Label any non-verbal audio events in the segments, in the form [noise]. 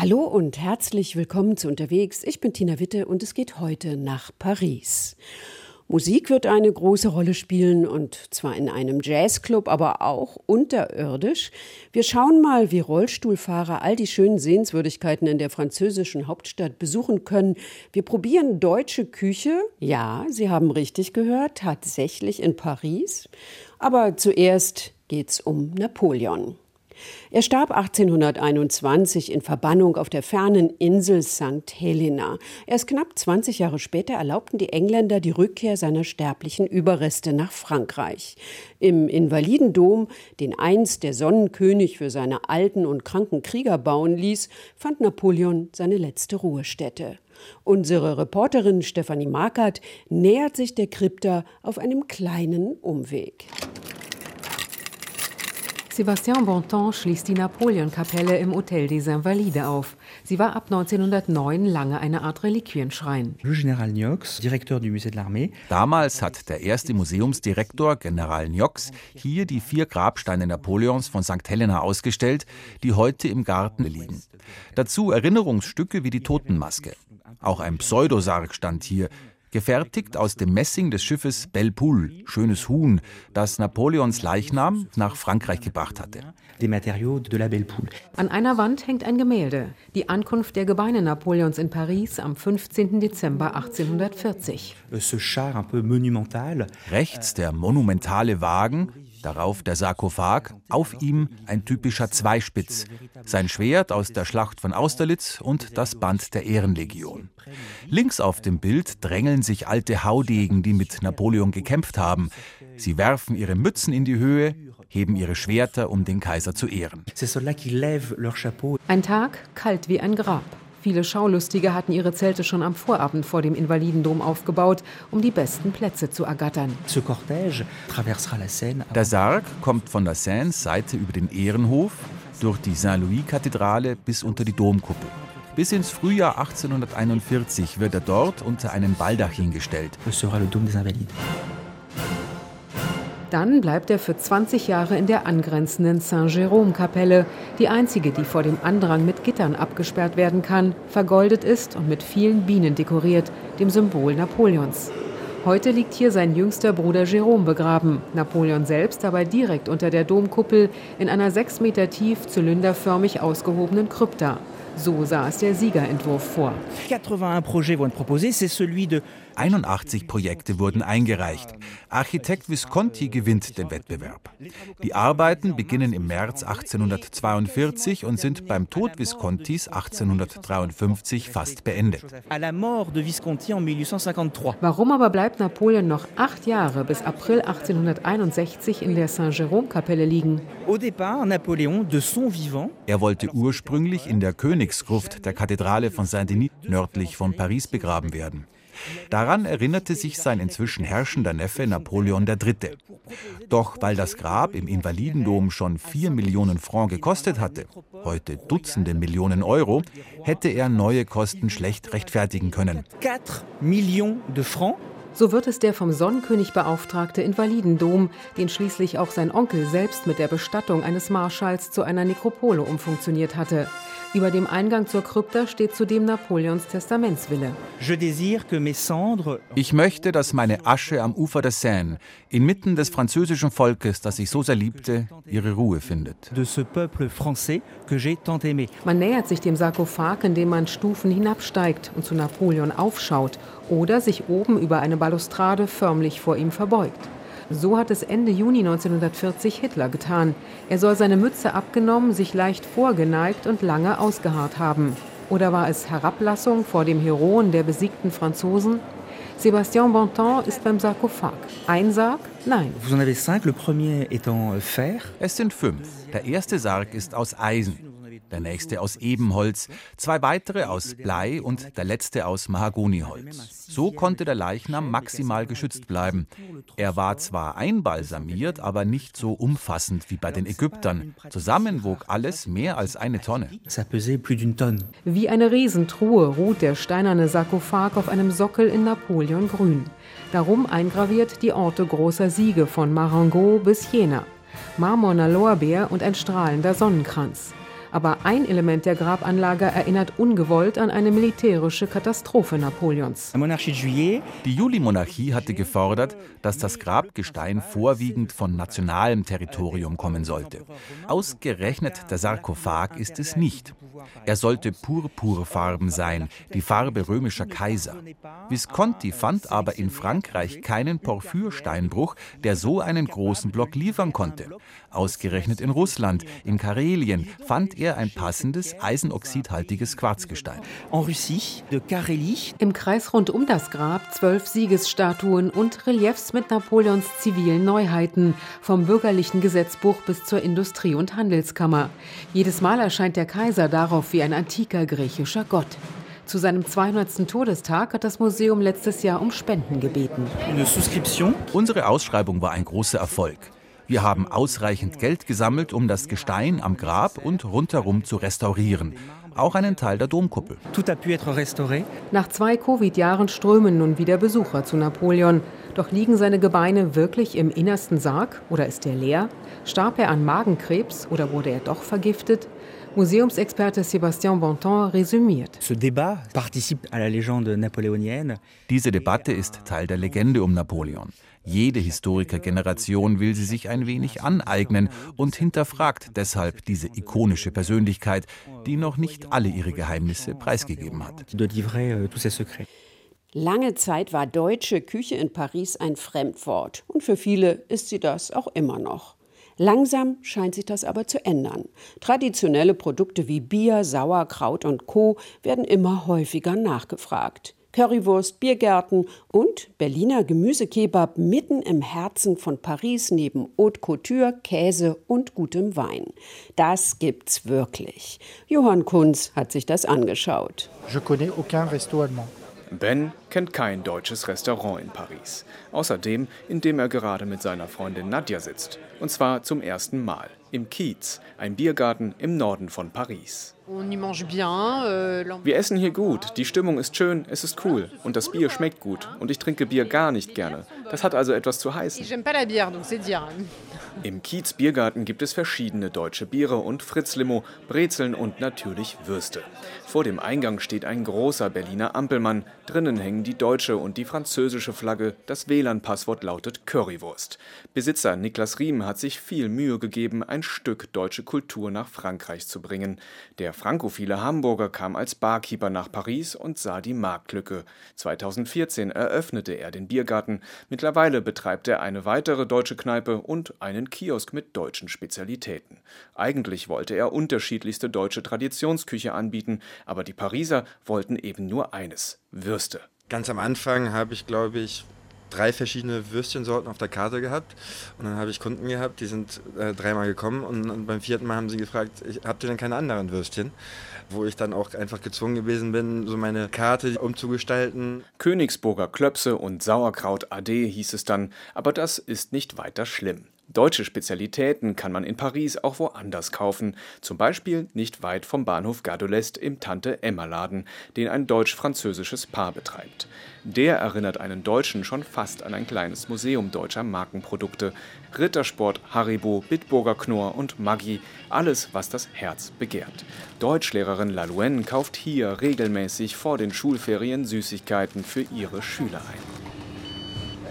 Hallo und herzlich willkommen zu Unterwegs. Ich bin Tina Witte und es geht heute nach Paris. Musik wird eine große Rolle spielen und zwar in einem Jazzclub, aber auch unterirdisch. Wir schauen mal, wie Rollstuhlfahrer all die schönen Sehenswürdigkeiten in der französischen Hauptstadt besuchen können. Wir probieren deutsche Küche. Ja, Sie haben richtig gehört, tatsächlich in Paris. Aber zuerst geht's um Napoleon. Er starb 1821 in Verbannung auf der fernen Insel St. Helena. Erst knapp 20 Jahre später erlaubten die Engländer die Rückkehr seiner sterblichen Überreste nach Frankreich. Im Invalidendom, den einst der Sonnenkönig für seine alten und kranken Krieger bauen ließ, fand Napoleon seine letzte Ruhestätte. Unsere Reporterin Stefanie Markert nähert sich der Krypta auf einem kleinen Umweg. Sébastien Bontemps schließt die Napoleon-Kapelle im Hotel des Invalides auf. Sie war ab 1909 lange eine Art Reliquienschrein. Damals hat der erste Museumsdirektor, General Niox, hier die vier Grabsteine Napoleons von St. Helena ausgestellt, die heute im Garten liegen. Dazu Erinnerungsstücke wie die Totenmaske. Auch ein Pseudosarg stand hier, gefertigt aus dem Messing des Schiffes Belpoul, schönes Huhn, das Napoleons Leichnam nach Frankreich gebracht hatte. An einer Wand hängt ein Gemälde, die Ankunft der Gebeine Napoleons in Paris am 15. Dezember 1840. Rechts der monumentale Wagen, Darauf der Sarkophag, auf ihm ein typischer Zweispitz, sein Schwert aus der Schlacht von Austerlitz und das Band der Ehrenlegion. Links auf dem Bild drängeln sich alte Haudegen, die mit Napoleon gekämpft haben. Sie werfen ihre Mützen in die Höhe, heben ihre Schwerter, um den Kaiser zu ehren. Ein Tag kalt wie ein Grab. Viele Schaulustige hatten ihre Zelte schon am Vorabend vor dem Invalidendom aufgebaut, um die besten Plätze zu ergattern. Der Sarg kommt von der Seine-Seite über den Ehrenhof, durch die Saint-Louis-Kathedrale bis unter die Domkuppel. Bis ins Frühjahr 1841 wird er dort unter einen Baldachin gestellt. Dann bleibt er für 20 Jahre in der angrenzenden Saint-Jérôme-Kapelle, die einzige, die vor dem Andrang mit Gittern abgesperrt werden kann, vergoldet ist und mit vielen Bienen dekoriert, dem Symbol Napoleons. Heute liegt hier sein jüngster Bruder Jérôme begraben, Napoleon selbst aber direkt unter der Domkuppel in einer sechs Meter tief zylinderförmig ausgehobenen Krypta. So sah es der Siegerentwurf vor. 81 Projekte wurden eingereicht. Architekt Visconti gewinnt den Wettbewerb. Die Arbeiten beginnen im März 1842 und sind beim Tod Viscontis 1853 fast beendet. Warum aber bleibt Napoleon noch acht Jahre bis April 1861 in der Saint-Jérôme-Kapelle liegen? Er wollte ursprünglich in der Königsgruft der Kathedrale von Saint-Denis nördlich von Paris begraben werden. Daran erinnerte sich sein inzwischen herrschender Neffe Napoleon III. Doch weil das Grab im Invalidendom schon 4 Millionen Franc gekostet hatte, heute Dutzende Millionen Euro, hätte er neue Kosten schlecht rechtfertigen können. 4 Millionen de Francs so wird es der vom Sonnenkönig beauftragte Invalidendom, den schließlich auch sein Onkel selbst mit der Bestattung eines Marschalls zu einer Nekropole umfunktioniert hatte. Über dem Eingang zur Krypta steht zudem Napoleons Testamentswille. Ich möchte, dass meine Asche am Ufer der Seine, inmitten des französischen Volkes, das ich so sehr liebte, ihre Ruhe findet. Man nähert sich dem Sarkophag, indem man Stufen hinabsteigt und zu Napoleon aufschaut oder sich oben über eine Balustrade förmlich vor ihm verbeugt. So hat es Ende Juni 1940 Hitler getan. Er soll seine Mütze abgenommen, sich leicht vorgeneigt und lange ausgeharrt haben. Oder war es Herablassung vor dem Heroen der besiegten Franzosen? Sébastien Bontemps ist beim Sarkophag. Ein Sarg? Nein. Es sind fünf. Der erste Sarg ist aus Eisen der nächste aus Ebenholz, zwei weitere aus Blei und der letzte aus Mahagoniholz. So konnte der Leichnam maximal geschützt bleiben. Er war zwar einbalsamiert, aber nicht so umfassend wie bei den Ägyptern. Zusammen wog alles mehr als eine Tonne. Wie eine Riesentruhe ruht der steinerne Sarkophag auf einem Sockel in Napoleongrün. Darum eingraviert die Orte großer Siege von Marengo bis Jena. Marmorner Lorbeer und ein strahlender Sonnenkranz. Aber ein Element der Grabanlage erinnert ungewollt an eine militärische Katastrophe Napoleons. Die Juli-Monarchie hatte gefordert, dass das Grabgestein vorwiegend von nationalem Territorium kommen sollte. Ausgerechnet der Sarkophag ist es nicht. Er sollte purpurfarben sein, die Farbe römischer Kaiser. Visconti fand aber in Frankreich keinen Porphyrsteinbruch, der so einen großen Block liefern konnte. Ausgerechnet in Russland, in Karelien, fand er ein passendes eisenoxidhaltiges Quarzgestein. Im Kreis rund um das Grab zwölf Siegesstatuen und Reliefs mit Napoleons zivilen Neuheiten, vom bürgerlichen Gesetzbuch bis zur Industrie- und Handelskammer. Jedes Mal erscheint der Kaiser darauf wie ein antiker griechischer Gott. Zu seinem 200. Todestag hat das Museum letztes Jahr um Spenden gebeten. Unsere Ausschreibung war ein großer Erfolg. Wir haben ausreichend Geld gesammelt, um das Gestein am Grab und rundherum zu restaurieren. Auch einen Teil der Domkuppel. Nach zwei Covid-Jahren strömen nun wieder Besucher zu Napoleon. Doch liegen seine Gebeine wirklich im innersten Sarg oder ist er leer? Starb er an Magenkrebs oder wurde er doch vergiftet? Museumsexperte Sébastien Bonton resümiert. Diese Debatte ist Teil der Legende um Napoleon. Jede Historikergeneration will sie sich ein wenig aneignen und hinterfragt deshalb diese ikonische Persönlichkeit, die noch nicht alle ihre Geheimnisse preisgegeben hat. Euh, Lange Zeit war deutsche Küche in Paris ein Fremdwort und für viele ist sie das auch immer noch. Langsam scheint sich das aber zu ändern. Traditionelle Produkte wie Bier, Sauerkraut und Co. werden immer häufiger nachgefragt. Currywurst, Biergärten und Berliner Gemüsekebab mitten im Herzen von Paris neben Haute Couture, Käse und gutem Wein. Das gibt's wirklich. Johann Kunz hat sich das angeschaut. Je connais aucun resto allemand. Ben kennt kein deutsches Restaurant in Paris. Außerdem, in dem er gerade mit seiner Freundin Nadja sitzt. Und zwar zum ersten Mal. Im Kiez, ein Biergarten im Norden von Paris. Euh, Wir essen hier gut, die Stimmung ist schön, es ist cool und das Bier schmeckt gut und ich trinke Bier gar nicht gerne. Das hat also etwas zu heißen. Im Kiez Biergarten gibt es verschiedene deutsche Biere und Fritz-Limo, Brezeln und natürlich Würste. Vor dem Eingang steht ein großer Berliner Ampelmann. Drinnen hängen die deutsche und die französische Flagge. Das WLAN-Passwort lautet Currywurst. Besitzer Niklas Riem hat sich viel Mühe gegeben, ein Stück deutsche Kultur nach Frankreich zu bringen. Der frankophile Hamburger kam als Barkeeper nach Paris und sah die Marktlücke. 2014 eröffnete er den Biergarten. Mittlerweile betreibt er eine weitere deutsche Kneipe und einen Kiosk mit deutschen Spezialitäten. Eigentlich wollte er unterschiedlichste deutsche Traditionsküche anbieten, aber die Pariser wollten eben nur eines: Würste. Ganz am Anfang habe ich, glaube ich, drei verschiedene Würstchensorten auf der Karte gehabt. Und dann habe ich Kunden gehabt, die sind äh, dreimal gekommen und, und, beim vierten Mal haben sie gefragt, habt ihr denn keine anderen Würstchen? Wo ich dann auch einfach gezwungen gewesen bin, so meine Karte umzugestalten. Königsburger Klöpse und Sauerkraut AD hieß es dann, aber das ist nicht weiter schlimm. Deutsche Spezialitäten kann man in Paris auch woanders kaufen, zum Beispiel nicht weit vom Bahnhof Gare de l'Est im Tante-Emma-Laden, den ein deutsch-französisches Paar betreibt. Der erinnert einen Deutschen schon fast an ein kleines Museum deutscher Markenprodukte. Rittersport, Haribo, Bitburger Knorr und Maggi, alles, was das Herz begehrt. Deutschlehrerin Lalouen kauft hier regelmäßig vor den Schulferien Süßigkeiten für ihre Schüler ein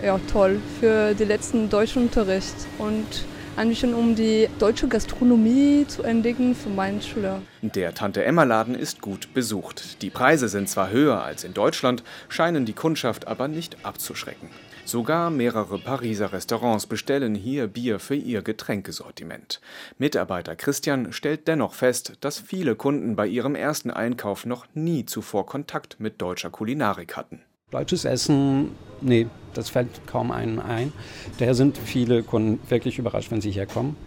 ja, toll für den letzten Deutschunterricht und ein bisschen um die deutsche Gastronomie zu entdecken für meine Schüler. Der Tante-Emma-Laden ist gut besucht. Die Preise sind zwar höher als in Deutschland, scheinen die Kundschaft aber nicht abzuschrecken. Sogar mehrere Pariser Restaurants bestellen hier Bier für ihr Getränkesortiment. Mitarbeiter Christian stellt dennoch fest, dass viele Kunden bei ihrem ersten Einkauf noch nie zuvor Kontakt mit deutscher Kulinarik hatten. Deutsches Essen, nee, das fällt kaum einem ein. Daher sind viele Kunden wirklich überrascht, wenn sie herkommen.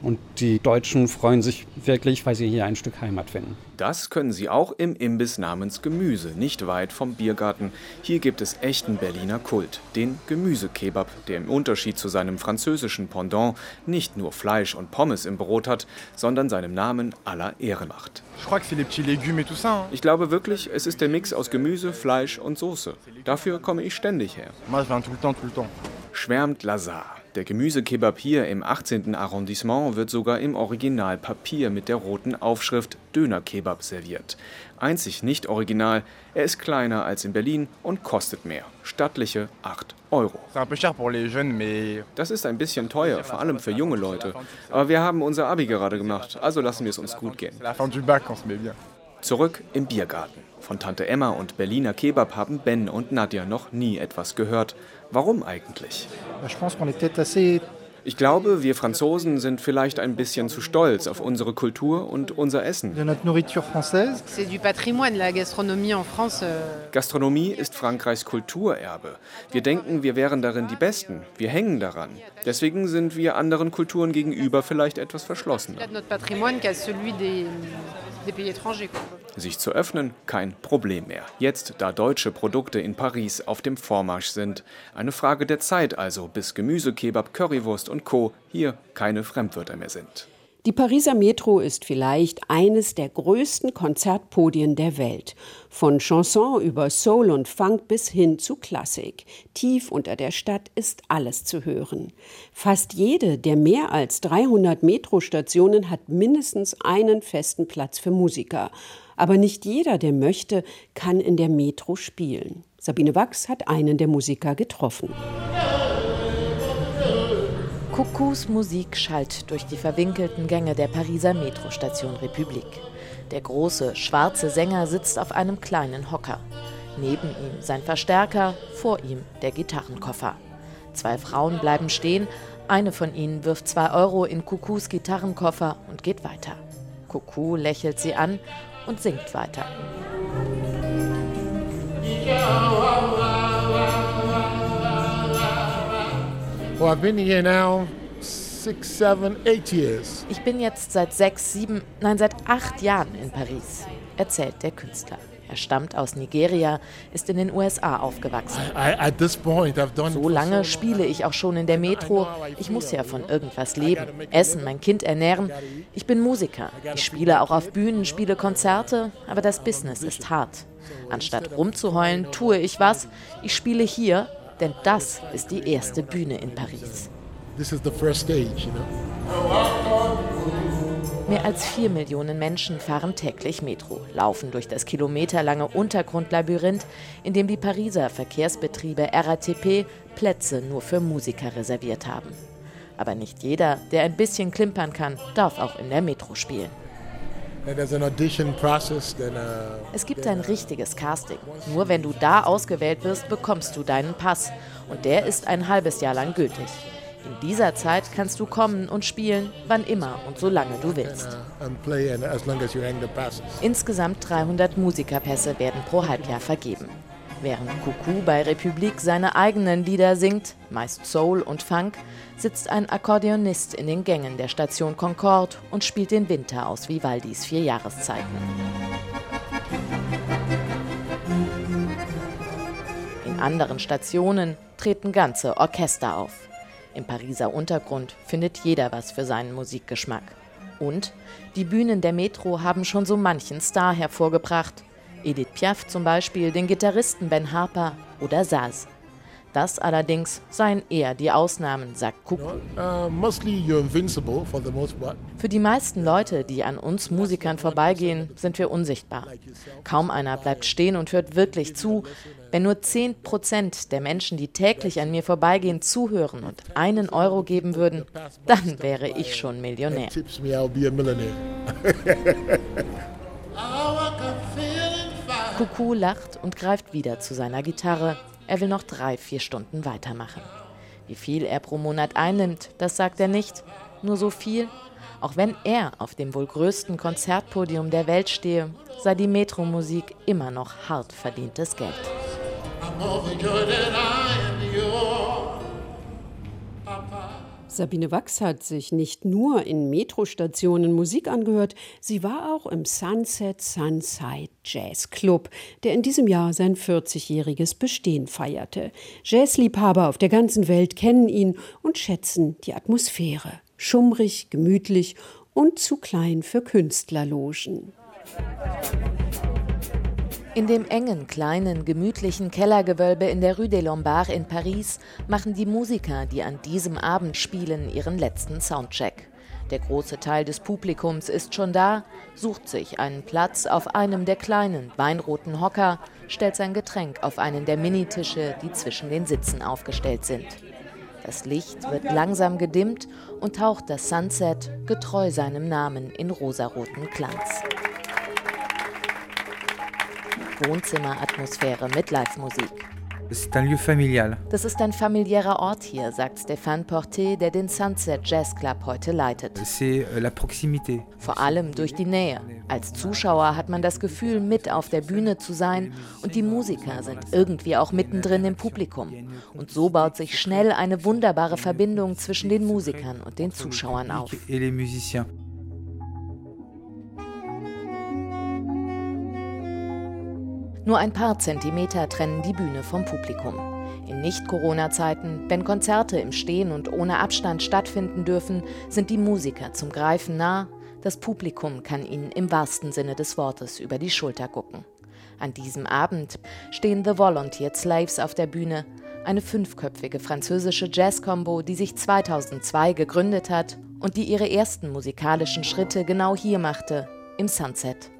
Und die Deutschen freuen sich wirklich, weil sie hier ein Stück Heimat finden. Das können sie auch im Imbiss namens Gemüse, nicht weit vom Biergarten. Hier gibt es echten Berliner Kult, den Gemüsekebab, der im Unterschied zu seinem französischen Pendant nicht nur Fleisch und Pommes im Brot hat, sondern seinem Namen aller Ehre macht. Ich glaube wirklich, es ist der Mix aus Gemüse, Fleisch und Soße. Dafür komme ich ständig her. Schwärmt Lazar. Der Gemüsekebab hier im 18. Arrondissement wird sogar im Original Papier mit der roten Aufschrift Dönerkebab serviert. Einzig nicht original, er ist kleiner als in Berlin und kostet mehr. Stattliche 8 Euro. Das ist ein bisschen teuer, vor allem für junge Leute. Aber wir haben unser Abi gerade gemacht, also lassen wir es uns gut gehen. Zurück im Biergarten. Von Tante Emma und Berliner Kebab haben Ben und Nadja noch nie etwas gehört. Warum eigentlich? Ich glaube, wir Franzosen sind vielleicht ein bisschen zu stolz auf unsere Kultur und unser Essen. Euh. Gastronomie ist Frankreichs Kulturerbe. Wir denken, wir wären darin die Besten. Wir hängen daran. Deswegen sind wir anderen Kulturen gegenüber vielleicht etwas verschlossener. Sich zu öffnen, kein Problem mehr. Jetzt, da deutsche Produkte in Paris auf dem Vormarsch sind. Eine Frage der Zeit also, bis Gemüse, Kebab, Currywurst und Co. hier keine Fremdwörter mehr sind. Die Pariser Metro ist vielleicht eines der größten Konzertpodien der Welt. Von Chanson über Soul und Funk bis hin zu Klassik. Tief unter der Stadt ist alles zu hören. Fast jede der mehr als 300 Metrostationen hat mindestens einen festen Platz für Musiker. Aber nicht jeder, der möchte, kann in der Metro spielen. Sabine Wachs hat einen der Musiker getroffen. Kuckucks Musik schallt durch die verwinkelten Gänge der Pariser Metrostation Republik. Der große, schwarze Sänger sitzt auf einem kleinen Hocker. Neben ihm sein Verstärker, vor ihm der Gitarrenkoffer. Zwei Frauen bleiben stehen, eine von ihnen wirft zwei Euro in Kuckucks Gitarrenkoffer und geht weiter. Kuckuck lächelt sie an und singt weiter. Well, I've been here now six, seven, eight years. Ich bin jetzt seit sechs, sieben, nein, seit acht Jahren in Paris, erzählt der Künstler. Er stammt aus Nigeria, ist in den USA aufgewachsen. So lange spiele ich auch schon in der Metro. Ich muss ja von irgendwas leben, essen, mein Kind ernähren. Ich bin Musiker. Ich spiele auch auf Bühnen, spiele Konzerte, aber das Business ist hart. Anstatt rumzuheulen, tue ich was. Ich spiele hier, denn das ist die erste Bühne in Paris. Mehr als vier Millionen Menschen fahren täglich Metro, laufen durch das kilometerlange Untergrundlabyrinth, in dem die Pariser Verkehrsbetriebe RATP Plätze nur für Musiker reserviert haben. Aber nicht jeder, der ein bisschen klimpern kann, darf auch in der Metro spielen. Es gibt ein richtiges Casting. Nur wenn du da ausgewählt wirst, bekommst du deinen Pass. Und der ist ein halbes Jahr lang gültig. In dieser Zeit kannst du kommen und spielen, wann immer und solange du willst. passes. Insgesamt 300 Musikerpässe werden pro Halbjahr vergeben. Während Kuku bei Republik seine eigenen Lieder singt, meist Soul und Funk, sitzt ein Akkordeonist in den Gängen der Station Concorde und spielt den Winter aus Vivaldis vier Jahreszeiten. In anderen Stationen treten ganze Orchester auf. Im Pariser Untergrund findet jeder was für seinen Musikgeschmack. Und die Bühnen der Metro haben schon so manchen Star hervorgebracht. Edith Piaf zum Beispiel, den Gitarristen Ben Harper oder Saz. Das allerdings seien eher die Ausnahmen, sagt Kuku. Uh. Für die meisten Leute, die an uns Musikern vorbeigehen, sind wir unsichtbar. Kaum einer bleibt stehen und hört wirklich zu. Wenn nur 10 Prozent der Menschen, die täglich an mir vorbeigehen, zuhören und einen Euro geben würden, dann wäre ich schon Millionär. [laughs] Kuku lacht und greift wieder zu seiner Gitarre. Er will noch drei, vier Stunden weitermachen. Wie viel er pro Monat einnimmt, das sagt er nicht. Nur so viel, auch wenn er auf dem wohl größten Konzertpodium der Welt stehe, sei die Metromusik immer noch hart verdientes Geld. Sabine Wachs hat sich nicht nur in Metrostationen Musik angehört, sie war auch im Sunset Sunside Jazz Club, der in diesem Jahr sein 40-jähriges Bestehen feierte. Jazzliebhaber auf der ganzen Welt kennen ihn und schätzen die Atmosphäre. Schummrig, gemütlich und zu klein für Künstlerlogen. In dem engen, kleinen, gemütlichen Kellergewölbe in der Rue des Lombards in Paris machen die Musiker, die an diesem Abend spielen, ihren letzten Soundcheck. Der große Teil des Publikums ist schon da, sucht sich einen Platz auf einem der kleinen, weinroten Hocker, stellt sein Getränk auf einen der Minitische, die zwischen den Sitzen aufgestellt sind. Das Licht wird langsam gedimmt und taucht das Sunset getreu seinem Namen in rosaroten Glanz. Wohnzimmeratmosphäre mit Live-Musik. Das ist ein familiärer Ort hier, sagt Stéphane Porté, der den Sunset Jazz Club heute leitet. Euh, Vor allem durch die Nähe. Als Zuschauer hat man das Gefühl, mit auf der Bühne zu sein und die Musiker sind irgendwie auch mittendrin im Publikum. Und so baut sich schnell eine wunderbare Verbindung zwischen den Musikern und den Zuschauern auf. Nur ein paar Zentimeter trennen die Bühne vom Publikum. In Nicht-Corona-Zeiten, wenn Konzerte im Stehen und ohne Abstand stattfinden dürfen, sind die Musiker zum Greifen nah. Das Publikum kann ihnen im wahrsten Sinne des Wortes über die Schulter gucken. An diesem Abend stehen The Volunteered Slaves auf der Bühne, eine fünfköpfige französische Jazz-Combo, die sich 2002 gegründet hat und die ihre ersten musikalischen Schritte genau hier machte, im Sunset.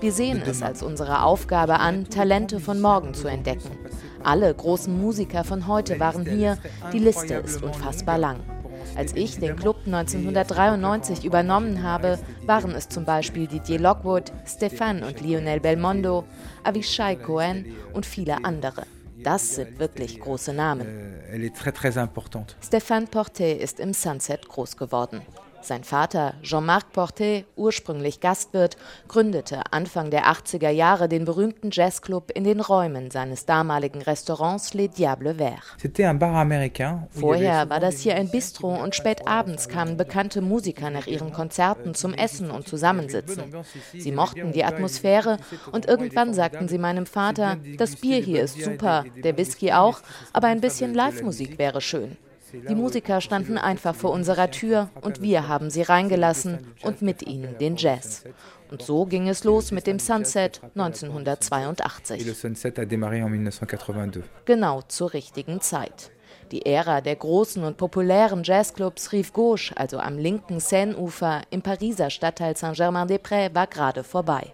Wir sehen es als unsere Aufgabe an, Talente von morgen zu entdecken. Alle großen Musiker von heute waren hier. Die Liste ist unfassbar lang. Als ich den Club 1993 übernommen habe, waren es zum Beispiel Didier Lockwood, Stéphane und Lionel Belmondo, Avishai Cohen und viele andere. Das sind wirklich große Namen. Euh, Stéphane Porté ist im Sunset groß geworden. Sein Vater, Jean-Marc Portet, ursprünglich Gastwirt, gründete Anfang der 80er Jahre den berühmten Jazzclub in den Räumen seines damaligen Restaurants Les Diables Verts. Vorher war das hier ein Bistro und spät abends kamen bekannte Musiker nach ihren Konzerten zum Essen und Zusammensitzen. Sie mochten die Atmosphäre und irgendwann sagten sie meinem Vater, das Bier hier ist super, der Whisky auch, aber ein bisschen Live-Musik wäre schön. Die Musiker standen einfach vor unserer Tür und wir haben sie reingelassen und mit ihnen den Jazz. Und so ging es los mit dem Sunset 1982. Genau zur richtigen Zeit. Die Ära der großen und populären Jazzclubs Rive Gauche, also am linken Seine-Ufer im Pariser Stadtteil Saint-Germain-des-Prés, war gerade vorbei.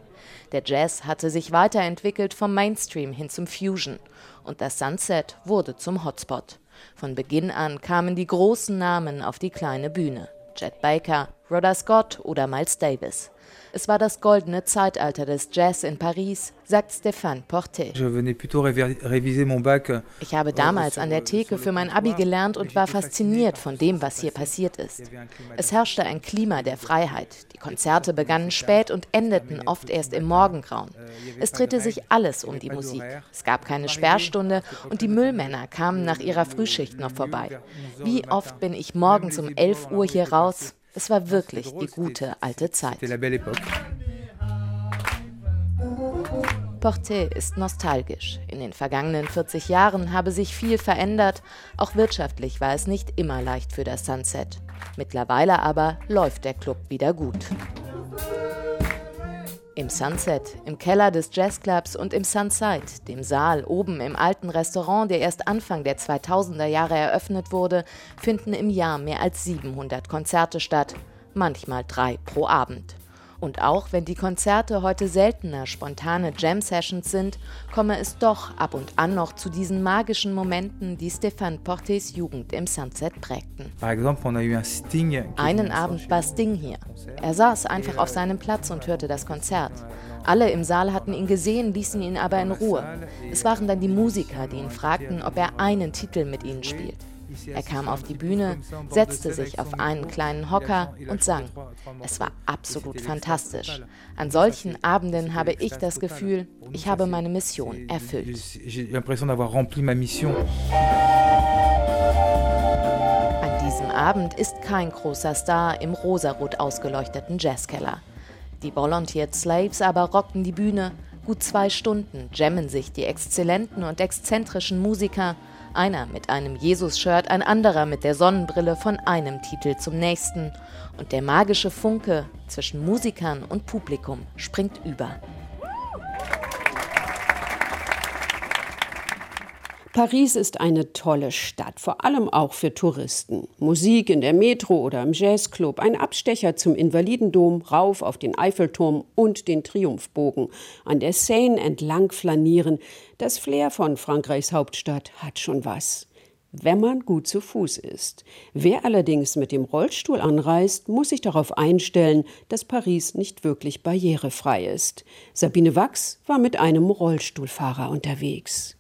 Der Jazz hatte sich weiterentwickelt vom Mainstream hin zum Fusion und das Sunset wurde zum Hotspot. Von Beginn an kamen die großen Namen auf die kleine Bühne. Chet Baker, Rhoda Scott oder Miles Davis. Es war das goldene Zeitalter des Jazz in Paris, sagt Stéphane Porté. Ich habe damals an der Theke für mein Abi gelernt und war fasziniert von dem, was hier passiert ist. Es herrschte ein Klima der Freiheit. Die Konzerte begannen spät und endeten oft erst im Morgengrauen. Es drehte sich alles um die Musik. Es gab keine Sperrstunde und die Müllmänner kamen nach ihrer Frühschicht noch vorbei. Wie oft bin ich morgens um 11 Uhr hier raus? Es war wirklich die gute alte Zeit. Porté ist nostalgisch. In den vergangenen 40 Jahren habe sich viel verändert. Auch wirtschaftlich war es nicht immer leicht für das Sunset. Mittlerweile aber läuft der Club wieder gut. Im Sunset, im Keller des Jazzclubs und im Sunside, dem Saal oben im alten Restaurant, der erst Anfang der 2000er Jahre eröffnet wurde, finden im Jahr mehr als 700 Konzerte statt, manchmal drei pro Abend. Und auch wenn die Konzerte heute seltener spontane Jam-Sessions sind, komme es doch ab und an noch zu diesen magischen Momenten, die Stéphane Portés Jugend im Sunset prägten. Einen Abend war Sting hier. Er saß einfach auf seinem Platz und hörte das Konzert. Alle im Saal hatten ihn gesehen, ließen ihn aber in Ruhe. Es waren dann die Musiker, die ihn fragten, ob er einen Titel mit ihnen spielt. Er kam auf die Bühne, setzte sich auf einen kleinen Hocker und sang. Es war absolut fantastisch. An solchen Abenden habe ich das Gefühl, ich habe meine Mission erfüllt. An diesem Abend ist kein großer Star im rosarot ausgeleuchteten Jazzkeller. Die Volunteered Slaves aber rockten die Bühne. Gut zwei Stunden jammen sich die exzellenten und exzentrischen Musiker Einer mit einem Jesus-Shirt, ein anderer mit der Sonnenbrille von einem Titel zum nächsten. Und der magische Funke zwischen Musikern und Publikum springt über. Paris ist eine tolle Stadt, vor allem auch für Touristen. Musik in der Metro oder im Jazzclub, ein Abstecher zum Invalidendom, rauf auf den Eiffelturm und den Triumphbogen, an der Seine entlang flanieren. Das Flair von Frankreichs Hauptstadt hat schon was wenn man gut zu Fuß ist. Wer allerdings mit dem Rollstuhl anreist, muss sich darauf einstellen, dass Paris nicht wirklich barrierefrei ist. Sabine Wachs war mit einem Rollstuhlfahrer unterwegs.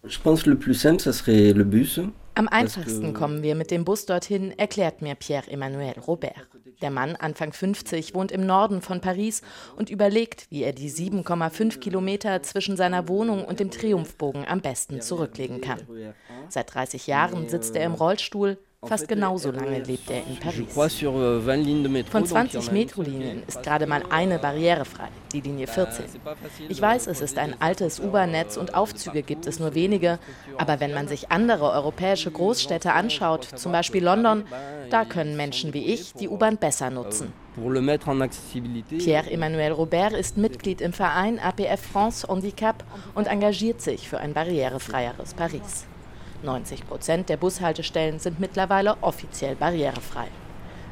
Am einfachsten kommen wir mit dem Bus dorthin, erklärt mir Pierre-Emmanuel Robert. Der Mann, Anfang 50, wohnt im Norden von Paris und überlegt, wie er die 7,5 Kilometer zwischen seiner Wohnung und dem Triumphbogen am besten zurücklegen kann. Seit 30 Jahren sitzt er im Rollstuhl, Fast genauso lange lebt er in Paris. Euh, Von 20 Metrolinien ist gerade mal eine barrierefrei, die Linie 14. Ich weiß, es ist ein altes U-Bahn-Netz und Aufzüge gibt es nur wenige, aber wenn man sich andere europäische Großstädte anschaut, zum Beispiel London, da können Menschen wie ich die U-Bahn besser nutzen. Pierre-Emmanuel Robert ist Mitglied im Verein APF France Handicap und engagiert sich für ein barrierefreieres Paris. 90 Prozent der Bushaltestellen sind mittlerweile offiziell barrierefrei.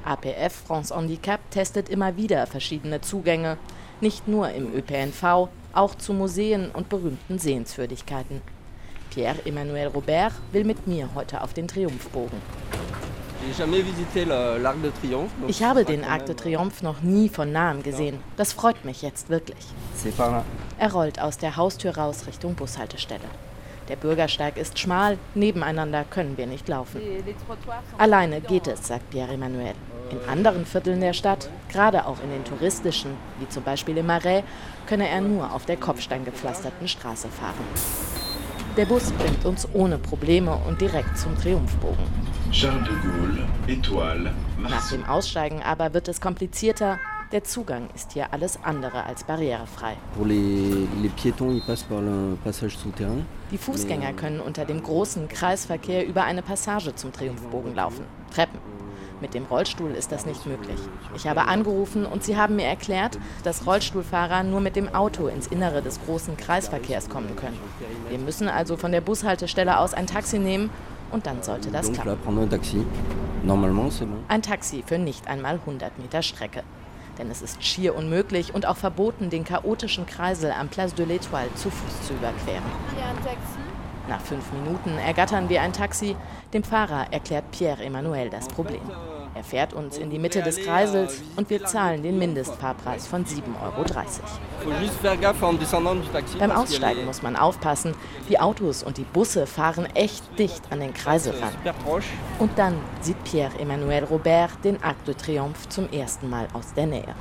APF France Handicap testet immer wieder verschiedene Zugänge, nicht nur im ÖPNV, auch zu Museen und berühmten Sehenswürdigkeiten. Pierre-Emmanuel Robert will mit mir heute auf den Triumphbogen. Ich habe den Arc de Triomphe noch nie von nahem gesehen. Das freut mich jetzt wirklich. Er rollt aus der Haustür raus Richtung Bushaltestelle. Der Bürgersteig ist schmal, nebeneinander können wir nicht laufen. Alleine geht es, sagt Pierre Emmanuel. In anderen Vierteln der Stadt, gerade auch in den touristischen, wie zum Beispiel im Marais, könne er nur auf der kopfsteingepflasterten Straße fahren. Der Bus bringt uns ohne Probleme und direkt zum Triumphbogen. Nach dem Aussteigen aber wird es komplizierter der Zugang ist hier alles andere als barrierefrei. Die Fußgänger können unter dem großen Kreisverkehr über eine Passage zum Triumphbogen laufen. Treppen. Mit dem Rollstuhl ist das nicht möglich. Ich habe angerufen und sie haben mir erklärt, dass Rollstuhlfahrer nur mit dem Auto ins Innere des großen Kreisverkehrs kommen können. Wir müssen also von der Bushaltestelle aus ein Taxi nehmen und dann sollte das klappen. Ein Taxi für nicht einmal 100 Meter Strecke denn es ist schier unmöglich und auch verboten, den chaotischen Kreisel am Place de l'Étoile zu Fuß zu überqueren. Nach fünf Minuten ergattern wir ein Taxi. Dem Fahrer erklärt Pierre Emmanuel das Problem. Er fährt uns in die Mitte des Kreisels und wir zahlen den Mindestfahrpreis von 7,30 Euro. Beim Aussteigen muss man aufpassen. Die Autos und die Busse fahren echt dicht an den Kreisel ran. Und dann sieht Pierre-Emmanuel Robert den Arc de Triomphe zum ersten Mal aus der Nähe.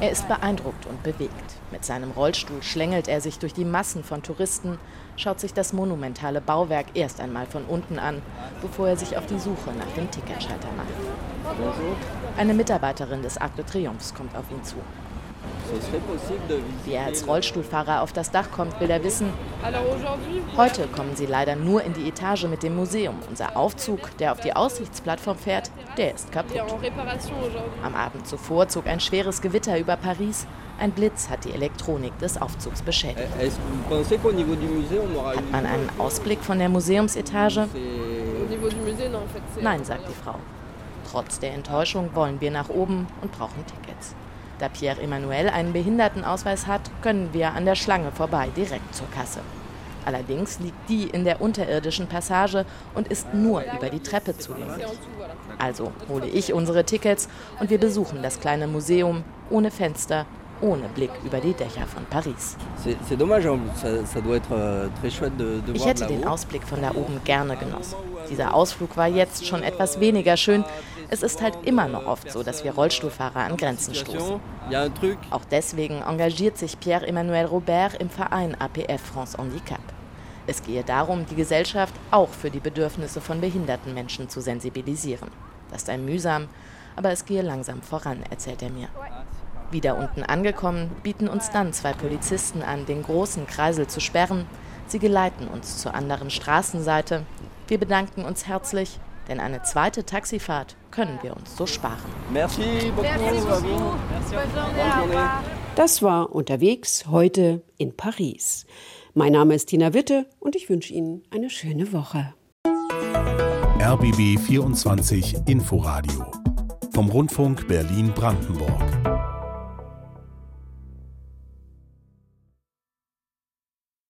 Er ist beeindruckt und bewegt. Mit seinem Rollstuhl schlängelt er sich durch die Massen von Touristen, schaut sich das monumentale Bauwerk erst einmal von unten an, bevor er sich auf die Suche nach dem Ticketschalter macht. Eine Mitarbeiterin des Arc de Triomphe kommt auf ihn zu. Wie er als Rollstuhlfahrer auf das Dach kommt, will er wissen, heute kommen sie leider nur in die Etage mit dem Museum. Unser Aufzug, der auf die Aussichtsplattform fährt, der ist kaputt. Am Abend zuvor zog ein schweres Gewitter über Paris. Ein Blitz hat die Elektronik des Aufzugs beschädigt. Hat man einen Ausblick von der Museumsetage? Nein, sagt die Frau. Trotz der Enttäuschung wollen wir nach oben und brauchen Tickets. Da Pierre Emmanuel einen Behindertenausweis hat, können wir an der Schlange vorbei direkt zur Kasse. Allerdings liegt die in der unterirdischen Passage und ist nur über die Treppe zugänglich. Also hole ich unsere Tickets und wir besuchen das kleine Museum ohne Fenster, ohne Blick über die Dächer von Paris. Euh, ich hätte den Ausblick von da oben gerne genossen. Dieser Ausflug war jetzt schon etwas weniger schön, es ist halt immer noch oft so, dass wir Rollstuhlfahrer an Grenzen stoßen. Auch deswegen engagiert sich Pierre-Emmanuel Robert im Verein APF France Handicap. Es gehe darum, die Gesellschaft auch für die Bedürfnisse von behinderten Menschen zu sensibilisieren. Das sei mühsam, aber es gehe langsam voran, erzählt er mir. Wieder unten angekommen, bieten uns dann zwei Polizisten an, den großen Kreisel zu sperren. Sie geleiten uns zur anderen Straßenseite. Wir bedanken uns herzlich, denn eine zweite Taxifahrt können wir uns so sparen. Merci beaucoup. Das war unterwegs heute in Paris. Mein Name ist Tina Witte und ich wünsche Ihnen eine schöne Woche. RBB 24 Inforadio vom Rundfunk Berlin-Brandenburg.